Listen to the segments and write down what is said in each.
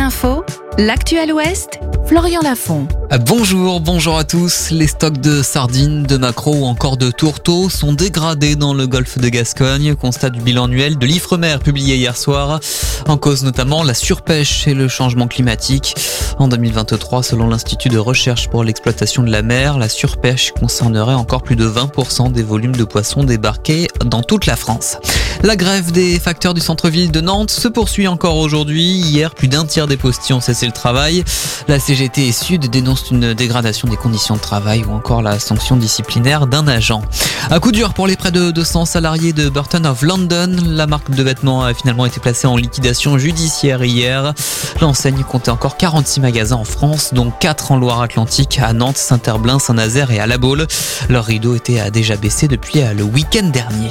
Info, l'actuel Ouest, Florian Lafont. Bonjour, bonjour à tous. Les stocks de sardines, de maquereaux ou encore de tourteaux sont dégradés dans le golfe de Gascogne. Constat du bilan annuel de l'Ifremer publié hier soir. En cause notamment la surpêche et le changement climatique. En 2023, selon l'Institut de recherche pour l'exploitation de la mer, la surpêche concernerait encore plus de 20% des volumes de poissons débarqués dans toute la France. La grève des facteurs du centre-ville de Nantes se poursuit encore aujourd'hui. Hier, plus d'un tiers des postillons ont cessé le travail. La CGT Sud une dégradation des conditions de travail ou encore la sanction disciplinaire d'un agent. Un coup dur pour les près de 200 salariés de Burton of London. La marque de vêtements a finalement été placée en liquidation judiciaire hier. L'enseigne comptait encore 46 magasins en France, dont 4 en Loire-Atlantique, à Nantes, Saint-Herblain, Saint-Nazaire et à La Baule. Leur rideau était déjà baissé depuis le week-end dernier.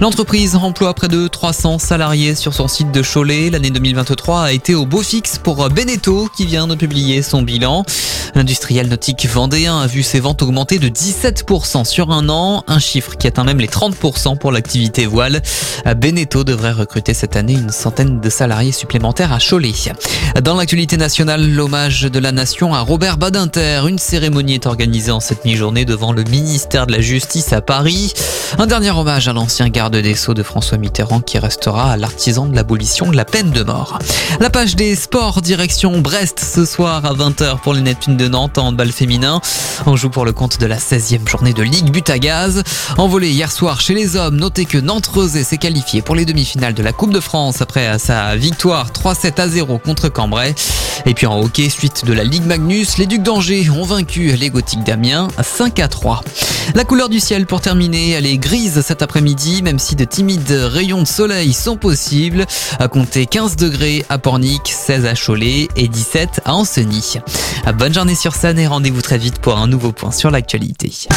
L'entreprise emploie près de 300 salariés sur son site de Cholet. L'année 2023 a été au beau fixe pour Beneteau qui vient de publier son bilan. L'industriel nautique vendéen a vu ses ventes augmenter de 17% sur un an, un chiffre qui atteint même les 30% pour l'activité voile. Beneteau devrait recruter cette année une centaine de salariés supplémentaires à Cholet. Dans l'actualité nationale, l'hommage de la nation à Robert Badinter. Une cérémonie est organisée en cette mi-journée devant le ministère de la Justice à Paris. Un dernier hommage à l'ancien garde des Sceaux de François Mitterrand qui restera l'artisan de l'abolition de la peine de mort. La page des sports direction Brest ce soir à 20h pour les Neptunes de Nantes en handball féminin. On joue pour le compte de la 16e journée de Ligue But à Gaz. Envolé hier soir chez les hommes, notez que Nantes s'est qualifié pour les demi-finales de la Coupe de France après sa victoire 3-7 à 0 contre Cambrai. Et puis en hockey, suite de la Ligue Magnus, les Ducs d'Angers ont vaincu les Gothiques d'Amiens 5 à 3. La couleur du ciel pour terminer, elle est grise cet après-midi, même si de timides rayons de soleil sont possibles. À compter 15 degrés à Pornic, 16 à Cholet et 17 à Ancenis. Bonne journée sur Sun et rendez-vous très vite pour un nouveau point sur l'actualité.